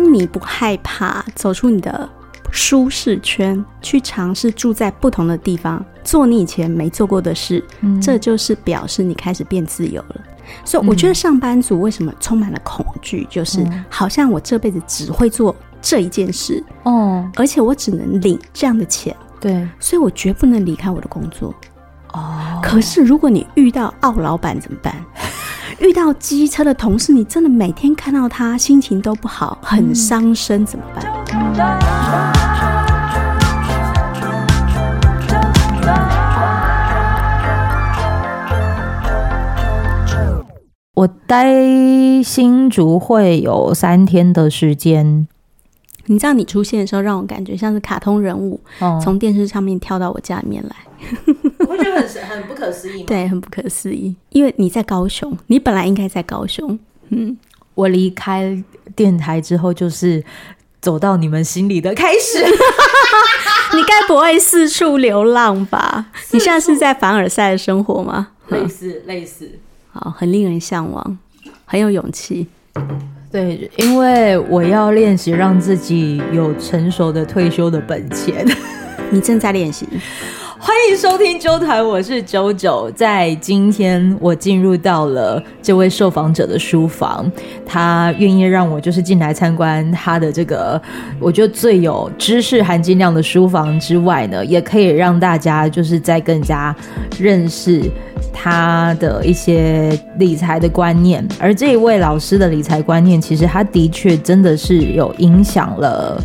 当你不害怕走出你的舒适圈，去尝试住在不同的地方，做你以前没做过的事，嗯、这就是表示你开始变自由了。所以我觉得上班族为什么充满了恐惧，就是好像我这辈子只会做这一件事，哦，而且我只能领这样的钱，对，所以我绝不能离开我的工作。哦，可是如果你遇到傲老板怎么办？遇到机车的同事，你真的每天看到他心情都不好，很伤身，怎么办？我待新竹会有三天的时间。你知道你出现的时候，让我感觉像是卡通人物从电视上面跳到我家里面来。我会觉得很很不可思议吗？对，很不可思议。因为你在高雄，你本来应该在高雄。嗯，我离开电台之后，就是走到你们心里的开始。你该不会四处流浪吧？你现在是在凡尔赛的生活吗？类似，类似。好，很令人向往，很有勇气。对，因为我要练习让自己有成熟的退休的本钱。你正在练习。欢迎收听周团，我是啾啾。在今天，我进入到了这位受访者的书房，他愿意让我就是进来参观他的这个，我觉得最有知识含金量的书房之外呢，也可以让大家就是再更加认识他的一些理财的观念。而这一位老师的理财观念，其实他的确真的是有影响了，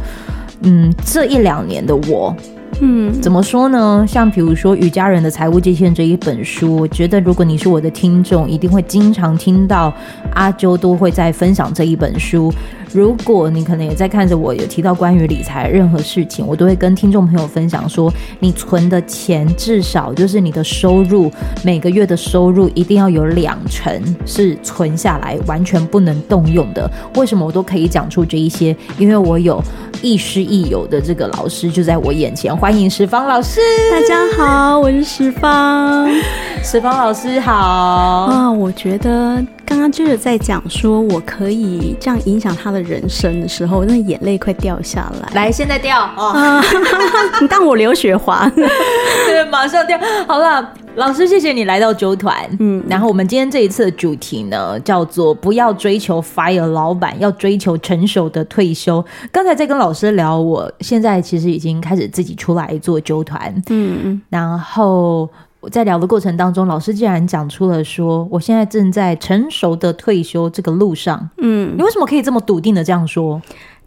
嗯，这一两年的我。嗯，怎么说呢？像比如说《与家人的财务界限》这一本书，我觉得如果你是我的听众，一定会经常听到阿周都会在分享这一本书。如果你可能也在看着我，有提到关于理财任何事情，我都会跟听众朋友分享说，你存的钱至少就是你的收入，每个月的收入一定要有两成是存下来，完全不能动用的。为什么我都可以讲出这一些？因为我有亦师亦友的这个老师就在我眼前。欢迎石方老师，大家好，我是石方，石方老师好啊。我觉得刚刚就是在讲说我可以这样影响他的人生的时候，那眼泪快掉下来。来，现在掉哦！你当我刘雪华？对，马上掉。好了，老师，谢谢你来到九团。嗯，然后我们今天这一次的主题呢，叫做不要追求 fire 老板，要追求成熟的退休。刚才在跟老师聊，我现在其实已经开始自己出来做九团。嗯嗯，然后。在聊的过程当中，老师竟然讲出了说：“我现在正在成熟的退休这个路上。”嗯，你为什么可以这么笃定的这样说？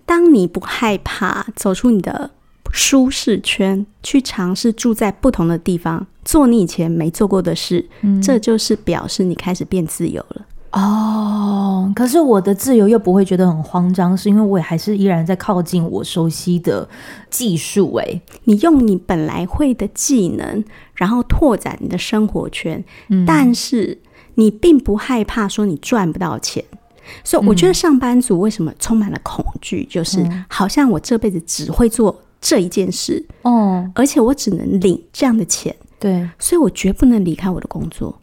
当你不害怕走出你的舒适圈，去尝试住在不同的地方，做你以前没做过的事，嗯，这就是表示你开始变自由了。哦，可是我的自由又不会觉得很慌张，是因为我也还是依然在靠近我熟悉的技术。诶，你用你本来会的技能，然后拓展你的生活圈，嗯，但是你并不害怕说你赚不到钱。所以我觉得上班族为什么充满了恐惧，就是好像我这辈子只会做这一件事，哦，而且我只能领这样的钱，对，所以我绝不能离开我的工作。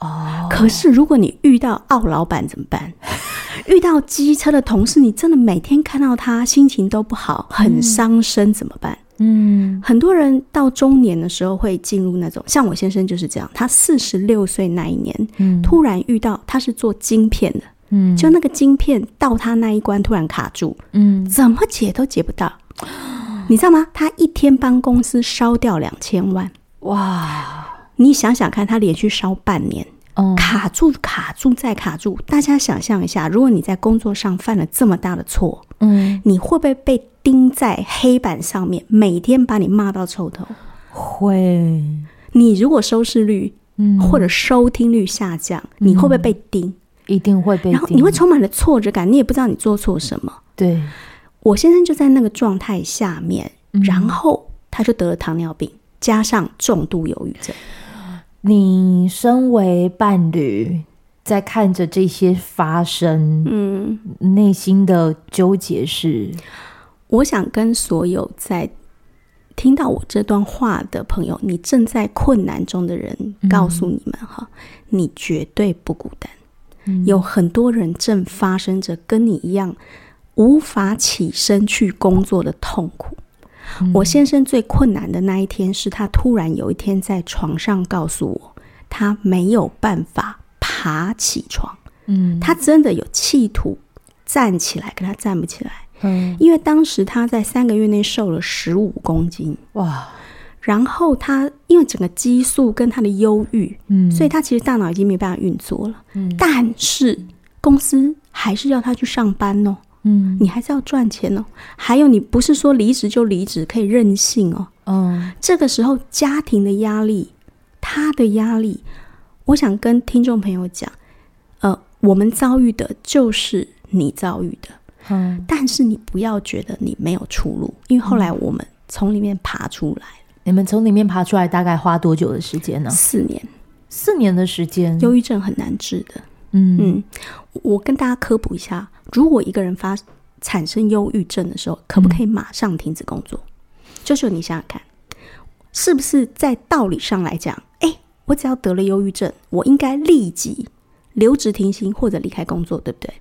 哦，可是如果你遇到奥老板怎么办？遇到机车的同事，你真的每天看到他心情都不好，很伤身，怎么办？嗯，很多人到中年的时候会进入那种，像我先生就是这样，他四十六岁那一年，嗯，突然遇到他是做晶片的，嗯，就那个晶片到他那一关突然卡住，嗯，怎么解都解不到，你知道吗？他一天帮公司烧掉两千万，哇！你想想看，他连续烧半年，卡住、卡住再卡住。大家想象一下，如果你在工作上犯了这么大的错，嗯，你会不会被钉在黑板上面，每天把你骂到臭头？会。你如果收视率，嗯，或者收听率下降，你会不会被钉？一定会被。然后你会充满了挫折感，你也不知道你做错什么。对，我先生就在那个状态下面，然后他就得了糖尿病，加上重度忧郁症。你身为伴侣，在看着这些发生，嗯，内心的纠结是，我想跟所有在听到我这段话的朋友，你正在困难中的人，告诉你们哈，嗯，你绝对不孤单，嗯，有很多人正发生着跟你一样无法起身去工作的痛苦。嗯、我先生最困难的那一天，是他突然有一天在床上告诉我，他没有办法爬起床。嗯，他真的有企图站起来，可他站不起来。嗯，因为当时他在三个月内瘦了十五公斤。哇！然后他因为整个激素跟他的忧郁，嗯，所以他其实大脑已经没办法运作了。嗯，但是公司还是要他去上班哦。嗯，你还是要赚钱哦。还有，你不是说离职就离职，可以任性哦。嗯，这个时候家庭的压力，他的压力，我想跟听众朋友讲，呃，我们遭遇的就是你遭遇的。嗯，但是你不要觉得你没有出路，因为后来我们从里面爬出来。你们从里面爬出来大概花多久的时间呢？四年，四年的时间。忧郁症很难治的。嗯嗯，我跟大家科普一下，如果一个人发产生忧郁症的时候，可不可以马上停止工作？嗯、就是你想想看，是不是在道理上来讲，哎，我只要得了忧郁症，我应该立即留职停薪或者离开工作，对不对？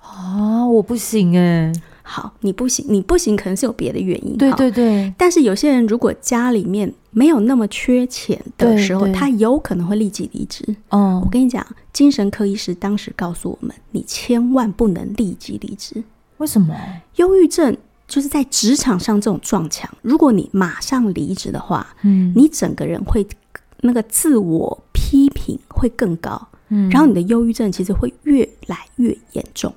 啊，我不行哎。好，你不行，你不行，可能是有别的原因。对对对。但是有些人如果家里面没有那么缺钱的时候，他有可能会立即离职。哦，我跟你讲，精神科医师当时告诉我们，你千万不能立即离职。为什么？忧郁症就是在职场上这种撞墙，如果你马上离职的话，嗯，你整个人会那个自我批评会更高，嗯，然后你的忧郁症其实会越来越严重。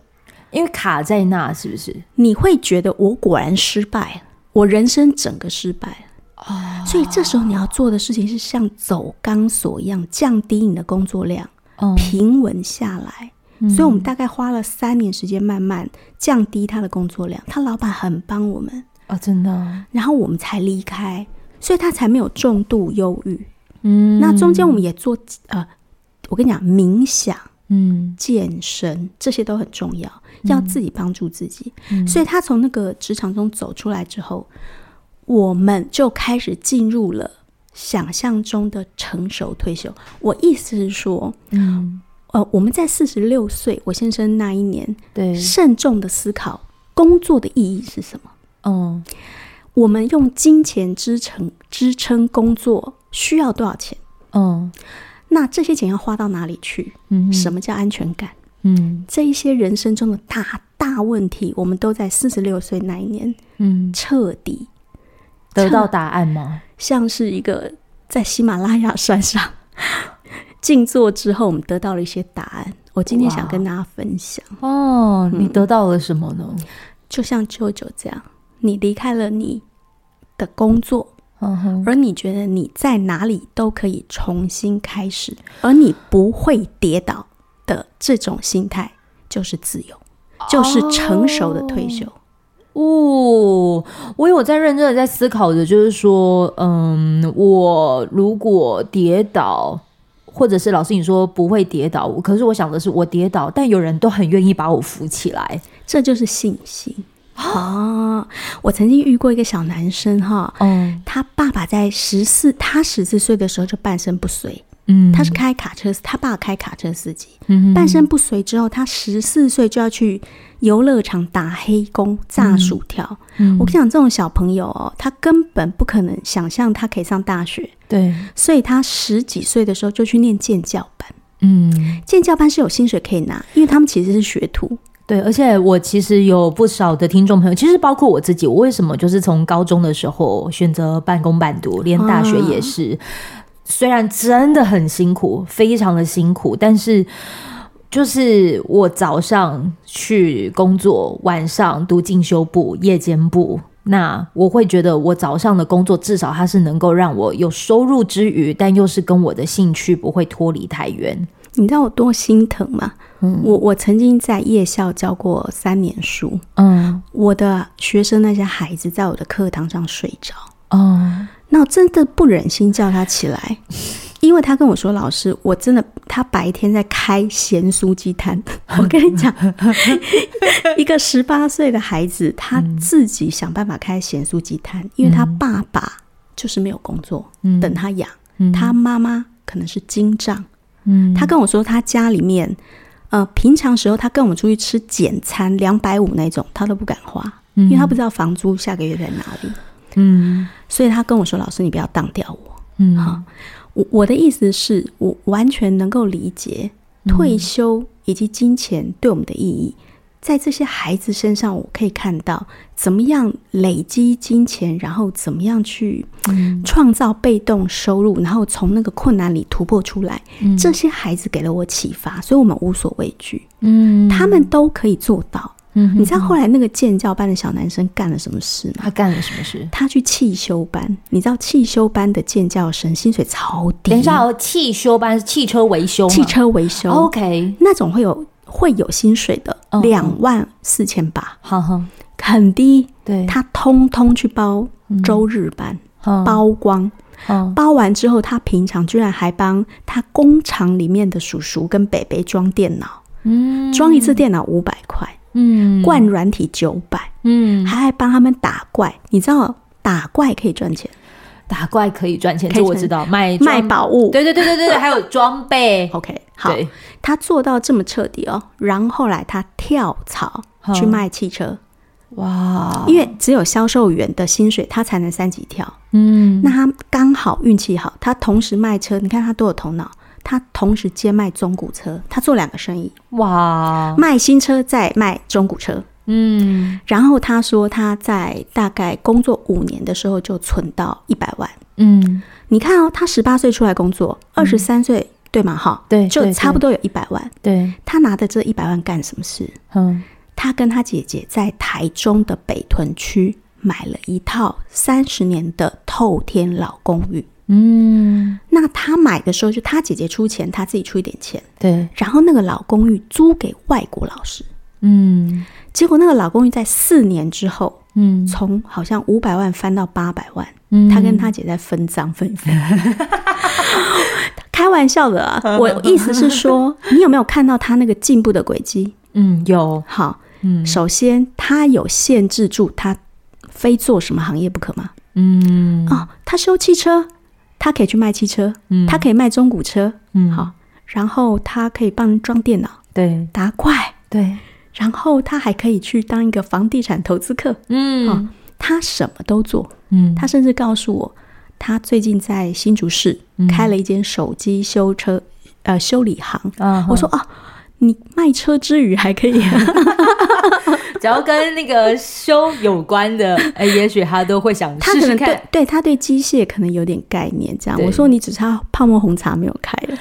因为卡在那，是不是？你会觉得我果然失败了，我人生整个失败了。哦，所以这时候你要做的事情是像走钢索一样，降低你的工作量，哦，平稳下来。嗯，所以我们大概花了三年时间，慢慢降低他的工作量。他老板很帮我们啊，真的。然后我们才离开，所以他才没有重度忧郁。嗯，那中间我们也做呃，我跟你讲，冥想。嗯，健身这些都很重要，要自己帮助自己。嗯，所以他从那个职场中走出来之后，我们就开始进入了想象中的成熟退休。我意思是说，嗯，呃，我们在四十六岁，我先生那一年，对，慎重的思考工作的意义是什么。嗯，我们用金钱支撑支撑工作需要多少钱？嗯。那这些钱要花到哪里去？嗯，什么叫安全感？嗯，这一些人生中的大大问题，我们都在四十六岁那一年，嗯，彻底得到答案吗？像是一个在喜马拉雅山上 静坐之后，我们得到了一些答案。我今天想跟大家分享。哦，你得到了什么呢？嗯，就像舅舅这样，你离开了你的工作。而你觉得你在哪里都可以重新开始，而你不会跌倒的这种心态，就是自由，就是成熟的退休。哦，我有在认真的在思考着，就是说，嗯，我如果跌倒，或者是老师你说不会跌倒，可是我想的是，我跌倒，但有人都很愿意把我扶起来，这就是信心。哦，我曾经遇过一个小男生哈，嗯，他爸爸在十四，他十四岁的时候就半身不遂，嗯，他是开卡车，他爸开卡车司机，嗯，半身不遂之后，他十四岁就要去游乐场打黑工炸薯条，嗯，我跟你讲，这种小朋友哦，他根本不可能想象他可以上大学，对，所以他十几岁的时候就去念建教班，嗯，建教班是有薪水可以拿，因为他们其实是学徒。对，而且我其实有不少的听众朋友，其实包括我自己，我为什么就是从高中的时候选择半工半读，连大学也是，啊、虽然真的很辛苦，非常的辛苦，但是就是我早上去工作，晚上读进修部、夜间部，那我会觉得我早上的工作至少它是能够让我有收入之余，但又是跟我的兴趣不会脱离太远。你知道我多心疼吗？嗯，我我曾经在夜校教过三年书，嗯，我的学生那些孩子在我的课堂上睡着，哦，那我真的不忍心叫他起来，因为他跟我说：“老师，我真的，他白天在开咸酥鸡摊。”我跟你讲，一个十八岁的孩子，他自己想办法开咸酥鸡摊，因为他爸爸就是没有工作，等他养，他妈妈可能是经账。嗯，他跟我说，他家里面，呃，平常时候他跟我们出去吃简餐两百五那种，他都不敢花，嗯、因为他不知道房租下个月在哪里。嗯，所以他跟我说：“老师，你不要当掉我。”嗯，哈，我我的意思是我完全能够理解退休以及金钱对我们的意义。在这些孩子身上，我可以看到怎么样累积金钱，然后怎么样去创造被动收入，然后从那个困难里突破出来。嗯、这些孩子给了我启发，所以我们无所畏惧。嗯，他们都可以做到。嗯，你知道后来那个建教班的小男生干了什么事吗？他干了什么事？他去汽修班。你知道汽修班的建教生薪水超低。等一下哦，汽修班是汽车维修？汽车维修。OK，那种会有。会有薪水的两万四千八，好好，很低。对，他通通去包周日班，包光，包完之后，他平常居然还帮他工厂里面的叔叔跟伯伯装电脑，嗯，装一次电脑五百块，嗯，灌软体九百，嗯，还还帮他们打怪。你知道打怪可以赚钱？打怪可以赚钱，这我知道。卖卖宝物，对对对对对，还有装备。OK，好，他做到这么彻底哦。然后后来他跳槽去卖汽车，哇！因为只有销售员的薪水，他才能三级跳。嗯，那他刚好运气好，他同时卖车。你看他多有头脑，他同时兼卖中古车，他做两个生意。哇！卖新车再卖中古车。嗯，然后他说他在大概工作五年的时候就存到一百万。嗯，你看哦，他十八岁出来工作，二十三岁对吗？哈，对，就差不多有一百万。对，他拿的这一百万干什么事？嗯，他跟他姐姐在台中的北屯区买了一套三十年的透天老公寓。嗯，那他买的时候就他姐姐出钱，他自己出一点钱。对，然后那个老公寓租给外国老师。嗯。结果那个老公寓在四年之后，嗯，从好像五百万翻到八百万，嗯，他跟他姐在分赃分分，开玩笑的啊！我意思是说，你有没有看到他那个进步的轨迹？嗯，有。好，嗯，首先他有限制住他非做什么行业不可吗？嗯，哦，他修汽车，他可以去卖汽车，嗯，他可以卖中古车，嗯，好，然后他可以帮人装电脑，对，打怪，对。然后他还可以去当一个房地产投资客，嗯、哦，他什么都做，嗯，他甚至告诉我，他最近在新竹市开了一间手机修车，嗯、呃，修理行。嗯、我说啊，你卖车之余还可以，只要跟那个修有关的，哎，也许他都会想试试看。对，对他对机械可能有点概念。这样，我说你只差泡沫红茶没有开了。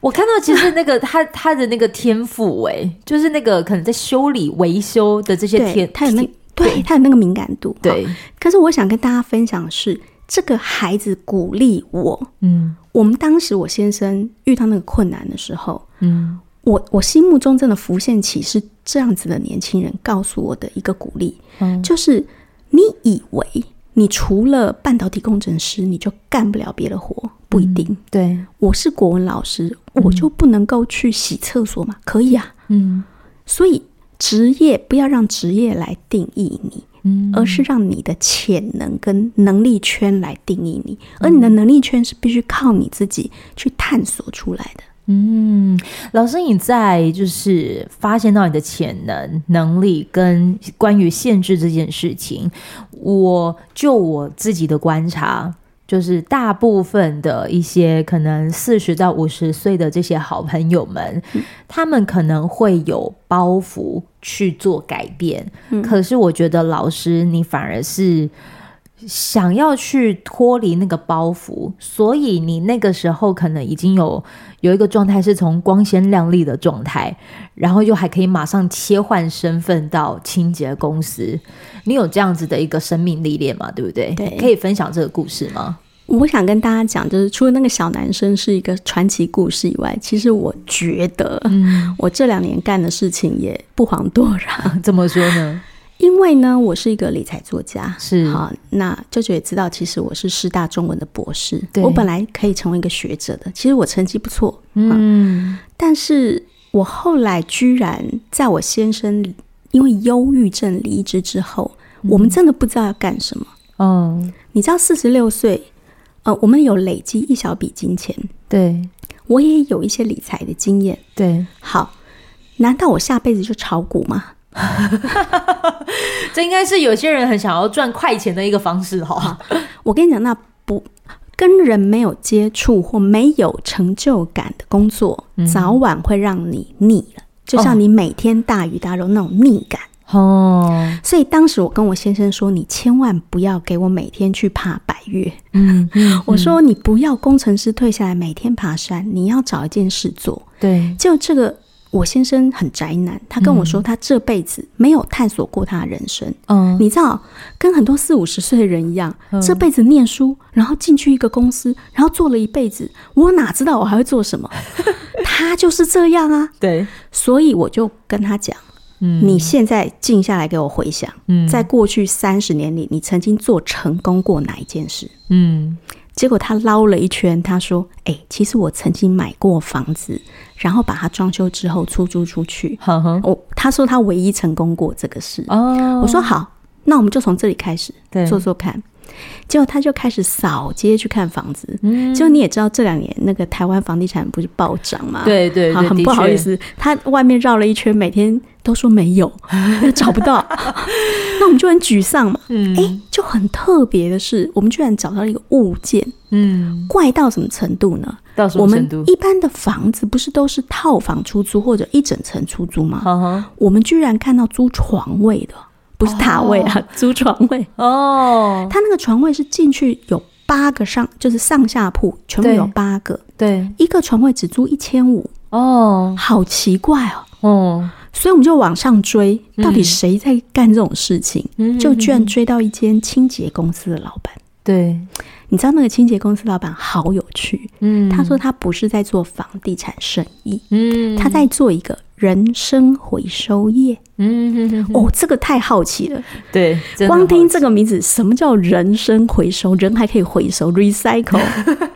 我看到其实那个他他的那个天赋哎，就是那个可能在修理维修的这些天，他有那对他有那个敏感度。对，可是我想跟大家分享的是，这个孩子鼓励我。嗯，我们当时我先生遇到那个困难的时候，嗯，我我心目中真的浮现起是这样子的年轻人告诉我的一个鼓励，嗯，就是你以为你除了半导体工程师，你就干不了别的活。不一定，嗯、对，我是国文老师，嗯、我就不能够去洗厕所吗？可以啊，嗯，所以职业不要让职业来定义你，嗯，而是让你的潜能跟能力圈来定义你，嗯、而你的能力圈是必须靠你自己去探索出来的。嗯，老师，你在就是发现到你的潜能、能力跟关于限制这件事情，我就我自己的观察。就是大部分的一些可能四十到五十岁的这些好朋友们，嗯、他们可能会有包袱去做改变。嗯、可是我觉得老师你反而是想要去脱离那个包袱，所以你那个时候可能已经有有一个状态是从光鲜亮丽的状态，然后又还可以马上切换身份到清洁公司。你有这样子的一个生命历练嘛？对不对？对，可以分享这个故事吗？我想跟大家讲，就是除了那个小男生是一个传奇故事以外，其实我觉得，我这两年干的事情也不遑多让。怎么说呢？因为呢，我是一个理财作家，是好。那舅舅也知道，其实我是师大中文的博士，对我本来可以成为一个学者的。其实我成绩不错，嗯，但是我后来居然在我先生因为忧郁症离职之后。我们真的不知道要干什么。嗯，你知道四十六岁，呃，我们有累积一小笔金钱。对，我也有一些理财的经验。对，好，难道我下辈子就炒股吗？这应该是有些人很想要赚快钱的一个方式哈。我跟你讲，那不跟人没有接触或没有成就感的工作，嗯、早晚会让你腻了。就像你每天大鱼大肉那种腻感哦。所以当时我跟我先生说：“你千万不要给我每天去爬百越。”嗯，嗯，我说：“你不要工程师退下来每天爬山，你要找一件事做。”对，就这个。我先生很宅男，他跟我说他这辈子没有探索过他的人生。嗯，你知道，跟很多四五十岁的人一样，嗯、这辈子念书，然后进去一个公司，然后做了一辈子，我哪知道我还会做什么？他就是这样啊。对，所以我就跟他讲，嗯，你现在静下来给我回想，嗯，在过去三十年里，你曾经做成功过哪一件事？嗯。结果他捞了一圈，他说：“哎、欸，其实我曾经买过房子，然后把它装修之后出租出去。呵呵”我他说他唯一成功过这个事。哦，我说好，那我们就从这里开始做做看。结果他就开始扫街去看房子。嗯，就你也知道，这两年那个台湾房地产不是暴涨嘛？对对，对，好，很不好意思，他外面绕了一圈，每天。都说没有，找不到，那我们就很沮丧嘛。嗯，哎，就很特别的是，我们居然找到了一个物件。嗯，怪到什么程度呢？到什么程度？我们一般的房子不是都是套房出租或者一整层出租吗？嗯？我们居然看到租床位的，不是塔位啊，哦，租床位。哦，他那个床位是进去有八个上，就是上下铺，全部有八个。对，一个床位只租一千五。哦，好奇怪哦。哦。所以我们就往上追，到底谁在干这种事情？嗯、就居然追到一间清洁公司的老板。对，你知道那个清洁公司老板好有趣。嗯，他说他不是在做房地产生意，嗯，他在做一个人生回收业。嗯，哦，这个太好奇了。对，光听这个名字，什么叫人生回收？人还可以回收，recycle。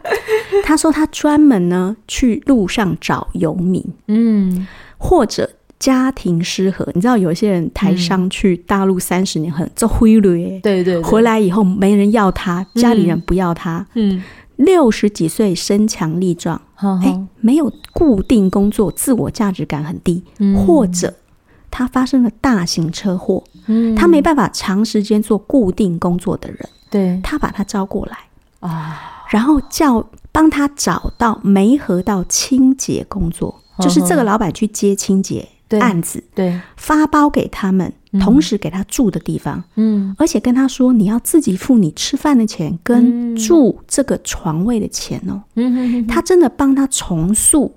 他说他专门呢去路上找游民，嗯，或者。家庭失和，你知道有些人台商去大陆三十年很做灰驴，对，对对，回来以后没人要他，家里人不要他，嗯，六十几岁身强力壮，哎、欸，没有固定工作，自我价值感很低，嗯、或者他发生了大型车祸，嗯，他没办法长时间做固定工作的人，对，他把他招过来啊，然后叫帮他找到没合到清洁工作，就是这个老板去接清洁。案子对，发包给他们，同时给他住的地方，嗯，而且跟他说，你要自己付你吃饭的钱跟住这个床位的钱哦，嗯，他真的帮他重塑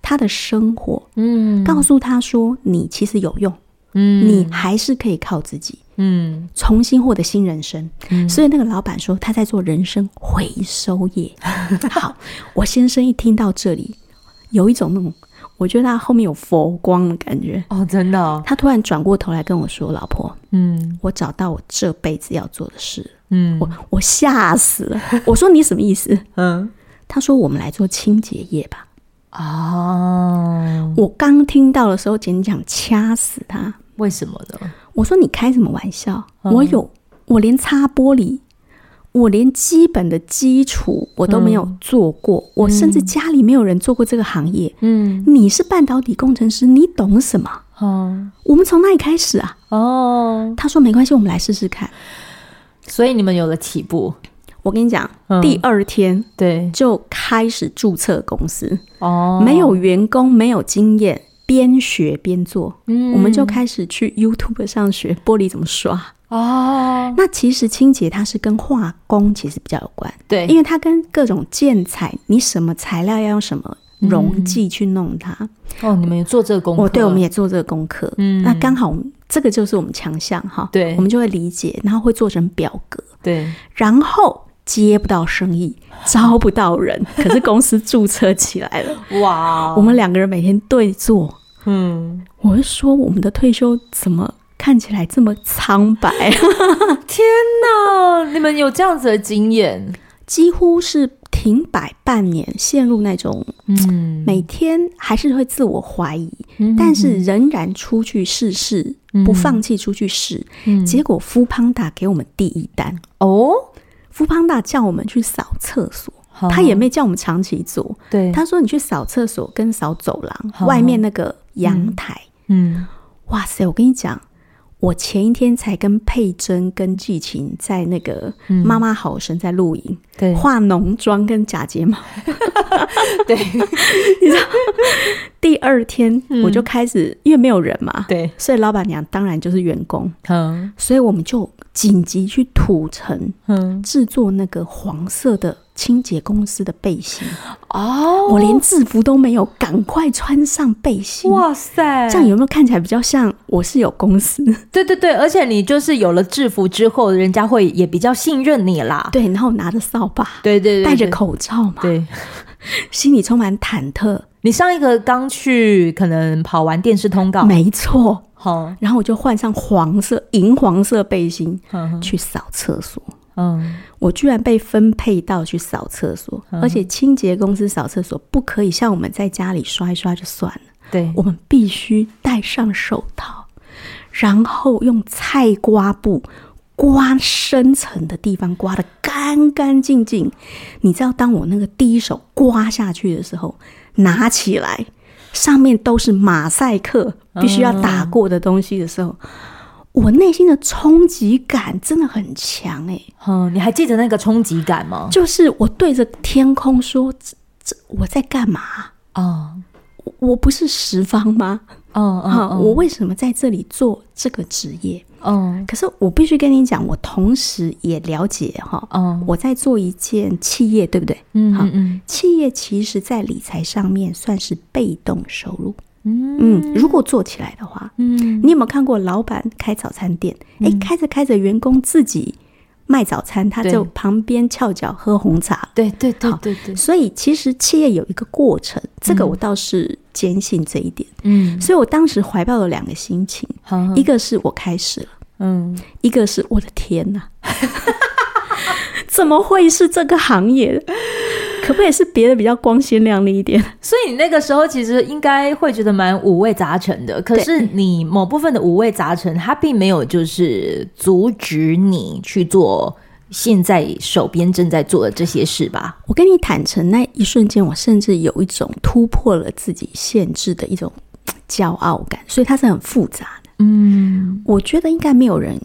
他的生活，嗯，告诉他说，你其实有用，嗯，你还是可以靠自己，嗯，重新获得新人生，所以那个老板说他在做人生回收业。好，我先生一听到这里，有一种那种。我觉得他后面有佛光的感觉哦，真的、哦。他突然转过头来跟我说：“老婆，嗯，我找到我这辈子要做的事。”嗯，我我吓死了。我说：“你什么意思？”嗯，他说：“我们来做清洁业吧。”哦，我刚听到的时候，简直想掐死他。为什么呢？我说：“你开什么玩笑？嗯、我有，我连擦玻璃。”我连基本的基础我都没有做过，嗯，我甚至家里没有人做过这个行业。嗯，你是半导体工程师，你懂什么？哦，我们从那里开始啊？哦，他说没关系，我们来试试看。所以你们有了起步。我跟你讲，嗯，第二天对就开始注册公司。哦，没有员工，没有经验，边学边做。嗯，我们就开始去 YouTube 上学玻璃怎么刷。哦、oh，那其实清洁它是跟化工其实比较有关，对，因为它跟各种建材，你什么材料要用什么溶剂去弄它。哦、嗯，你们也做这个功课？哦，对，我们也做这个功课。嗯，那刚好这个就是我们强项哈。对，我们就会理解，然后会做成表格。对，然后接不到生意，招不到人，可是公司注册起来了。哇，我们两个人每天对坐。嗯，我是说我们的退休怎么？看起来这么苍白，天哪！你们有这样子的经验，几乎是停摆半年，陷入那种嗯，每天还是会自我怀疑，嗯、但是仍然出去试试，嗯、不放弃出去试、嗯。结果 Foodpanda 给我们第一单哦，Foodpanda 叫我们去扫厕所哦、他也没叫我们长期做。对，他说你去扫厕所跟扫走廊、哦、外面那个阳台。嗯，嗯哇塞，我跟你讲。我前一天才跟佩珍跟季晴在那个妈妈好神在录影，对，化浓妆跟假睫毛，对，你知道，第二天我就开始，因为没有人嘛，对，所以老板娘当然就是员工，嗯，所以我们就紧急去土城，嗯，制作那个黄色的。清洁公司的背心哦，oh, 我连制服都没有，赶快穿上背心。哇塞，这样有没有看起来比较像我是有公司？对对对，而且你就是有了制服之后，人家会也比较信任你啦。对，然后拿着扫把，对对对，戴着口罩嘛，对，心里充满忐忑。你上一个刚去，可能跑完电视通告，没错。好，然后我就换上黄色、银黄色背心去扫厕所。嗯，我居然被分配到去扫厕所，嗯、而且清洁公司扫厕所不可以像我们在家里刷一刷就算了，对，我们必须戴上手套，然后用菜瓜布刮深层的地方，刮得干干净净。你知道，当我那个第一手刮下去的时候，拿起来上面都是马赛克，必须要打过的东西的时候。嗯我内心的冲击感真的很强哎、欸，嗯，你还记得那个冲击感吗？就是我对着天空说：“这这我在干嘛哦？我、不是十方吗？嗯嗯，嗯，我为什么在这里做这个职业？嗯，可是我必须跟你讲，我同时也了解哈，嗯，我在做一件企业，对不对？嗯好，嗯，企业其实在理财上面算是被动收入。嗯，如果做起来的话，嗯，你有没有看过老板开早餐店？哎、嗯，开着开着，员工自己卖早餐，他就旁边翘脚喝红茶。对对对对对。所以其实企业有一个过程，这个我倒是坚信这一点。嗯，所以我当时怀抱了两个心情，嗯、一个是我开始了，嗯，一个是我的天哪，怎么会是这个行业？可不可以是别的比较光鲜亮丽一点？所以你那个时候其实应该会觉得蛮五味杂陈的。可是你某部分的五味杂陈，它并没有就是阻止你去做现在手边正在做的这些事吧？我跟你坦诚，那一瞬间我甚至有一种突破了自己限制的一种骄傲感，所以它是很复杂的。嗯，我觉得应该没有人。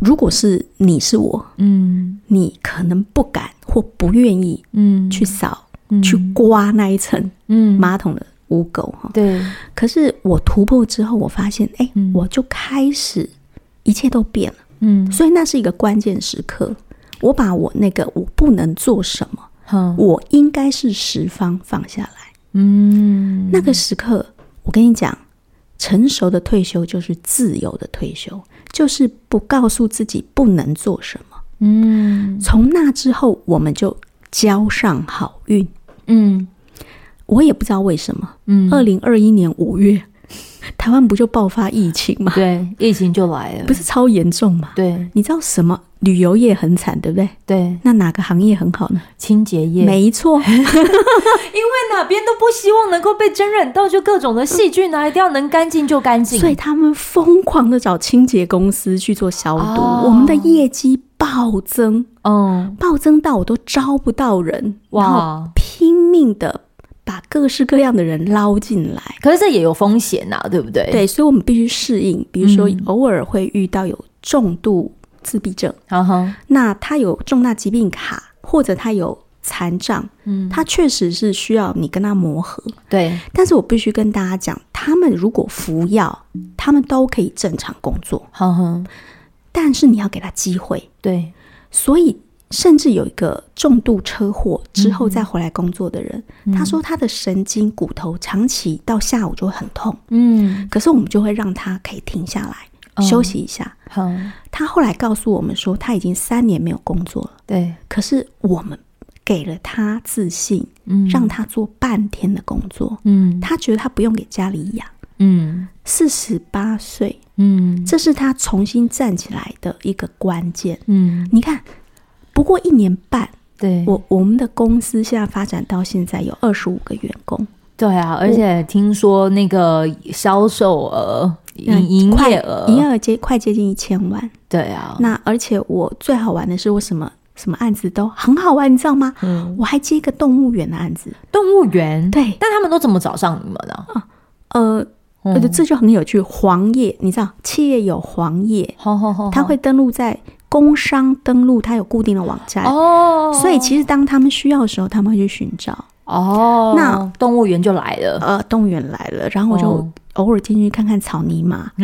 如果是你是我，嗯，你可能不敢或不愿意，嗯，去扫、嗯、去刮那一层，嗯，马桶的污垢哈。对。可是我突破之后，我发现，哎、欸嗯，我就开始一切都变了，嗯。所以那是一个关键时刻，我把我那个我不能做什么，嗯，我应该是十方放下来，嗯。那个时刻，我跟你讲，成熟的退休就是自由的退休。就是不告诉自己不能做什么，嗯，从那之后我们就交上好运，嗯，我也不知道为什么，嗯，二零二一年五月，台湾不就爆发疫情吗？对，疫情就来了，不是超严重吗？对，你知道什么？旅游业很惨，对不对？对，那哪个行业很好呢？清洁业，没错，因为哪边都不希望能够被沾染到，就各种的细菌啊，一定要能干净就干净，所以他们疯狂的找清洁公司去做消毒，哦、我们的业绩暴增，嗯，暴增到我都招不到人，哇，然后拼命的把各式各样的人捞进来，可是这也有风险呐、啊，对不对？对，所以我们必须适应，比如说偶尔会遇到有重度。自闭症，uh. 那他有重大疾病卡，或者他有残障，嗯，他确实是需要你跟他磨合，对。但是我必须跟大家讲，他们如果服药，他们都可以正常工作，uh -huh. 但是你要给他机会，对。所以，甚至有一个重度车祸之后再回来工作的人，嗯，他说他的神经骨头长期到下午就会很痛，嗯，可是我们就会让他可以停下来。休息一下。好，他后来告诉我们说，他已经三年没有工作了。对，可是我们给了他自信，嗯，让他做半天的工作。嗯，他觉得他不用给家里养。嗯，四十八岁。嗯，这是他重新站起来的一个关键。嗯，你看，不过一年半，对，我我们的公司现在发展到现在有二十五个员工。对啊，而且听说那个销售额。营营业额，营业额接快接近一千万。对啊，那而且我最好玩的是，为什么什么案子都很好玩，你知道吗？嗯，我还接一个动物园的案子。动物园？对。但他们都怎么找上你们的？啊，呃，嗯、这就很有趣。黄页，你知道，企业有黄页，好好好，他会登录在工商登录，它有固定的网站哦。所以其实当他们需要的时候，他们会去寻找。哦，那动物园就来了。呃，动物园来了，然后我就。哦偶尔进去看看草泥马，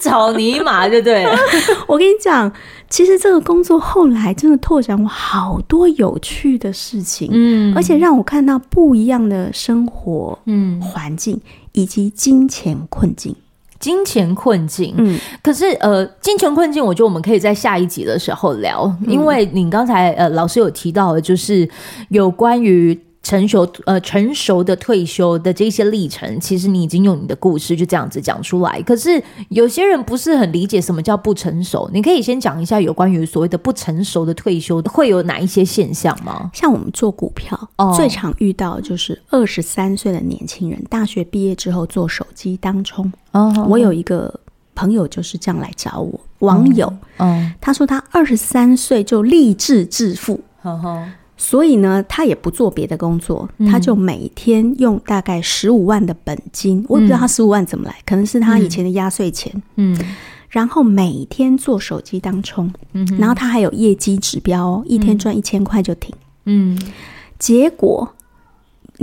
草泥马就对了。我跟你讲，其实这个工作后来真的拓展我好多有趣的事情，嗯，而且让我看到不一样的生活，嗯，环境以及金钱困境，金钱困境，嗯，可是呃，金钱困境，我觉得我们可以在下一集的时候聊，嗯，因为你刚才呃，老师有提到的，就是有关于。成熟呃，成熟的退休的这些历程，其实你已经用你的故事就这样子讲出来。可是有些人不是很理解什么叫不成熟，你可以先讲一下有关于所谓的不成熟的退休会有哪一些现象吗？像我们做股票，哦、最常遇到就是二十三岁的年轻人，大学毕业之后做手机当冲。哦，我有一个朋友就是这样来找我，网友，嗯，嗯他说他二十三岁就立志致富。呵呵所以呢，他也不做别的工作，嗯、他就每天用大概十五万的本金，我也不知道他十五万怎么来，可能是他以前的压岁钱。嗯，然后每天做手机当充，嗯，然后他还有业绩指标哦，一天赚一千块就停。嗯，结果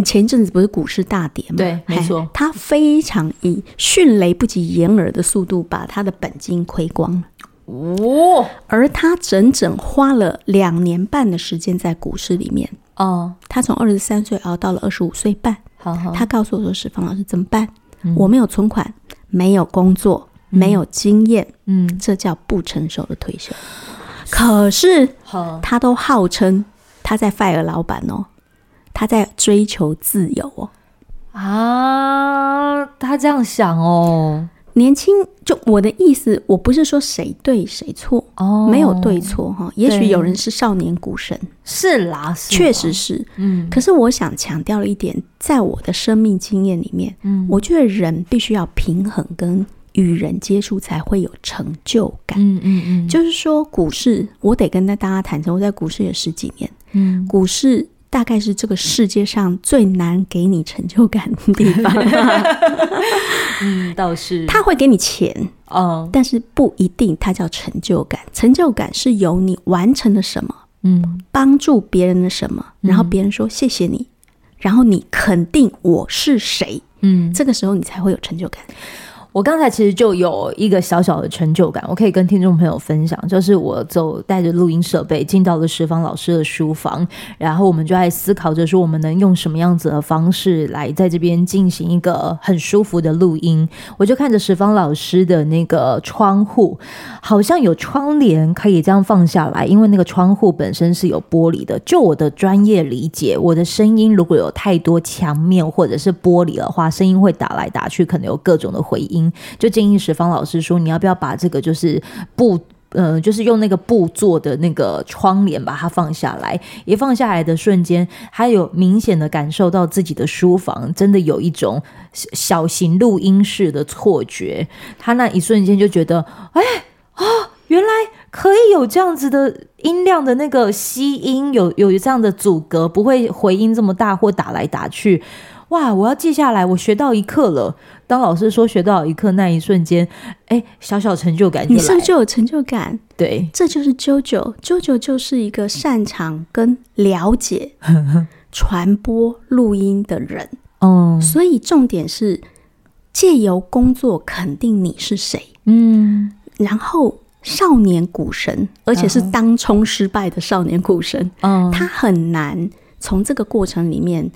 前一阵子不是股市大跌吗？对，没错，他非常以迅雷不及掩耳的速度把他的本金亏光了。哦，而他整整花了两年半的时间在股市里面哦。他从二十三岁熬到了二十五岁半。好好，他告诉我说：“石方老师怎么办？嗯、我没有存款，没有工作，嗯、没有经验，嗯，这叫不成熟的退休。嗯、可是，他都号称他在 fire 老板哦，他在追求自由哦。啊，他这样想哦。”年轻，就我的意思，我不是说谁对谁错哦，没有对错哈。也许有人是少年股神，是啦，确实是。嗯，可是我想强调了一点，在我的生命经验里面，嗯，我觉得人必须要平衡跟与人接触才会有成就感。嗯嗯嗯，就是说股市，我得跟大家坦诚，我在股市也十几年，嗯，股市。大概是这个世界上最难给你成就感的地方。嗯，倒是他会给你钱，哦，但是不一定他叫成就感。成就感是由你完成了什么，嗯，帮助别人的什么，然后别人说谢谢你，然后你肯定我是谁，嗯，这个时候你才会有成就感。我刚才其实就有一个小小的成就感，我可以跟听众朋友分享，就是我走带着录音设备进到了十方老师的书房，然后我们就在思考着说，我们能用什么样子的方式来在这边进行一个很舒服的录音。我就看着十方老师的那个窗户，好像有窗帘可以这样放下来，因为那个窗户本身是有玻璃的。就我的专业理解，我的声音如果有太多墙面或者是玻璃的话，声音会打来打去，可能有各种的回音。就建议十方老师说，你要不要把这个就是布，呃，就是用那个布做的那个窗帘把它放下来。一放下来的瞬间，他有明显的感受到自己的书房真的有一种小型录音室的错觉。他那一瞬间就觉得，哎啊，原来可以有这样子的音量的那个吸音，有有这样的阻隔，不会回音这么大或打来打去。哇！我要记下来，我学到一课了。当老师说学到一课那一瞬间，哎，小小成就感就。你是不是就有成就感？对，这就是 JoJo。JoJo 就是一个擅长跟了解 传播录音的人。嗯，所以重点是借由工作肯定你是谁。嗯，然后少年股神，而且是当冲失败的少年股神。嗯，他很难从这个过程里面。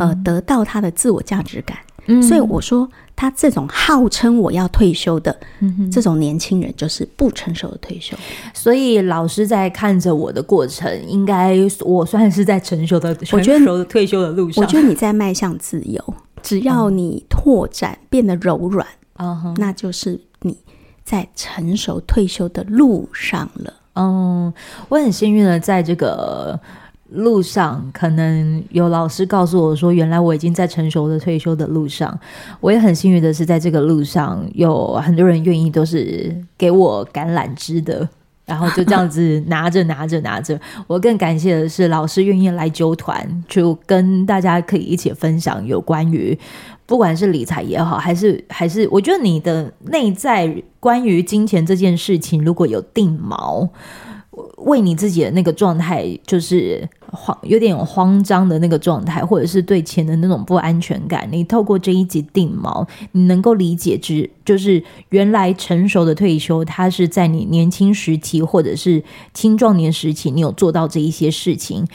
呃，得到他的自我价值感，嗯，所以我说他这种号称我要退休的，嗯，这种年轻人就是不成熟的退休。所以老师在看着我的过程，应该我算是在成熟的、成熟的退休的路上。我觉得你在迈向自由，只要你拓展变得柔软，嗯，那就是你在成熟退休的路上了。嗯，我很幸运的在这个。路上可能有老师告诉我说，原来我已经在成熟的退休的路上。我也很幸运的是，在这个路上有很多人愿意都是给我橄榄枝的。然后就这样子拿着拿着拿着。我更感谢的是老师愿意来揪团，就跟大家可以一起分享有关于不管是理财也好，还是还是我觉得你的内在关于金钱这件事情，如果有定锚。为你自己的那个状态，就是慌，有点慌张的那个状态，或者是对钱的那种不安全感。你透过这一集定锚，你能够理解之，就是原来成熟的退休，它是在你年轻时期或者是青壮年时期，你有做到这一些事情，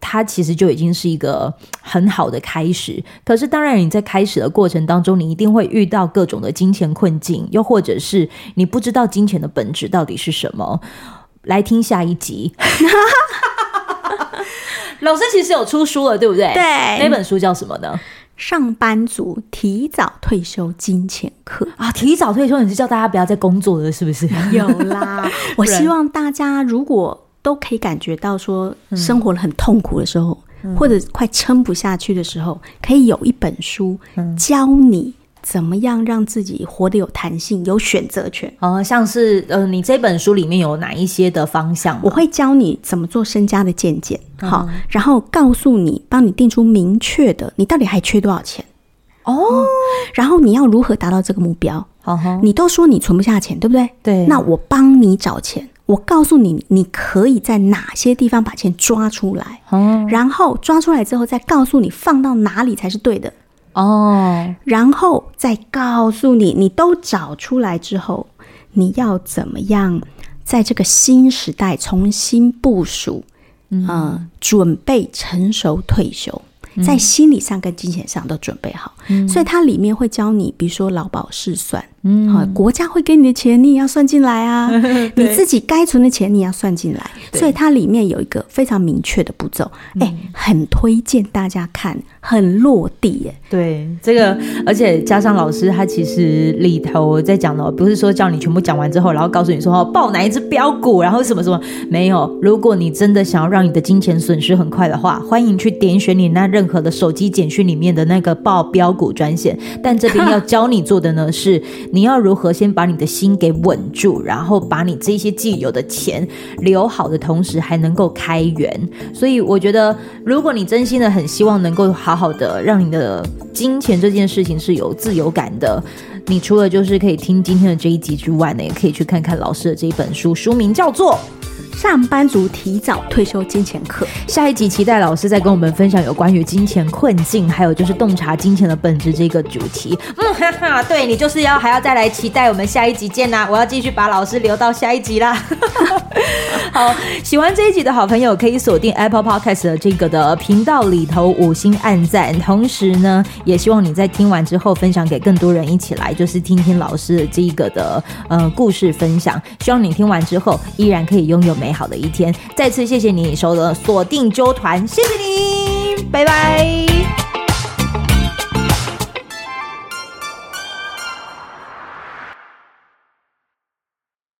它其实就已经是一个很好的开始。可是，当然你在开始的过程当中，你一定会遇到各种的金钱困境，又或者是你不知道金钱的本质到底是什么。来听下一集，老师其实有出书了，对不对？对，那本书叫什么呢？上班族提早退休金钱课啊！提早退休，你是叫大家不要再工作了，是不是？有啦，我希望大家如果都可以感觉到说生活很痛苦的时候，嗯、或者快撑不下去的时候，可以有一本书教你。怎么样让自己活得有弹性、有选择权？哦，像是呃，你这本书里面有哪一些的方向？我会教你怎么做身家的健检，好、嗯，然后告诉你，帮你定出明确的，你到底还缺多少钱？哦、嗯，然后你要如何达到这个目标？你都说你存不下钱，对不对？对，那我帮你找钱，我告诉你，你可以在哪些地方把钱抓出来？嗯，然后抓出来之后，再告诉你放到哪里才是对的。哦，oh. 然后再告诉你，你都找出来之后，你要怎么样在这个新时代重新部署？嗯、呃，准备成熟退休，在心理上跟金钱上都准备好。嗯、所以它里面会教你，比如说劳保试算。嗯，好，国家会给你的钱，你也要算进来啊。你自己该存的钱，你也要算进来。所以它里面有一个非常明确的步骤，哎，很推荐大家看，很落地耶。对，这个，而且加上老师他其实里头在讲的，不是说叫你全部讲完之后，然后告诉你说哦，报哪一只标股，然后什么什么，没有。如果你真的想要让你的金钱损失很快的话，欢迎去点选你那任何的手机简讯里面的那个报标股专线。但这边要教你做的呢是。你要如何先把你的心给稳住，然后把你这些既有的钱留好的同时，还能够开源。所以我觉得，如果你真心的很希望能够好好的让你的金钱这件事情是有自由感的，你除了就是可以听今天的这一集之外呢，也可以去看看老师的这一本书，书名叫做。上班族提早退休金钱课，下一集期待老师再跟我们分享有关于金钱困境，还有就是洞察金钱的本质这个主题。嗯哈哈，对，你就是要还要再来期待我们下一集见呐、我要继续把老师留到下一集啦。好，喜欢这一集的好朋友可以锁定 Apple Podcast 的这个的频道里头五星按赞，同时呢，也希望你在听完之后分享给更多人一起来，就是听听老师的这个的呃故事分享。希望你听完之后依然可以拥有美。好的一天，再次谢谢你收的锁定揪团，谢谢你，拜拜。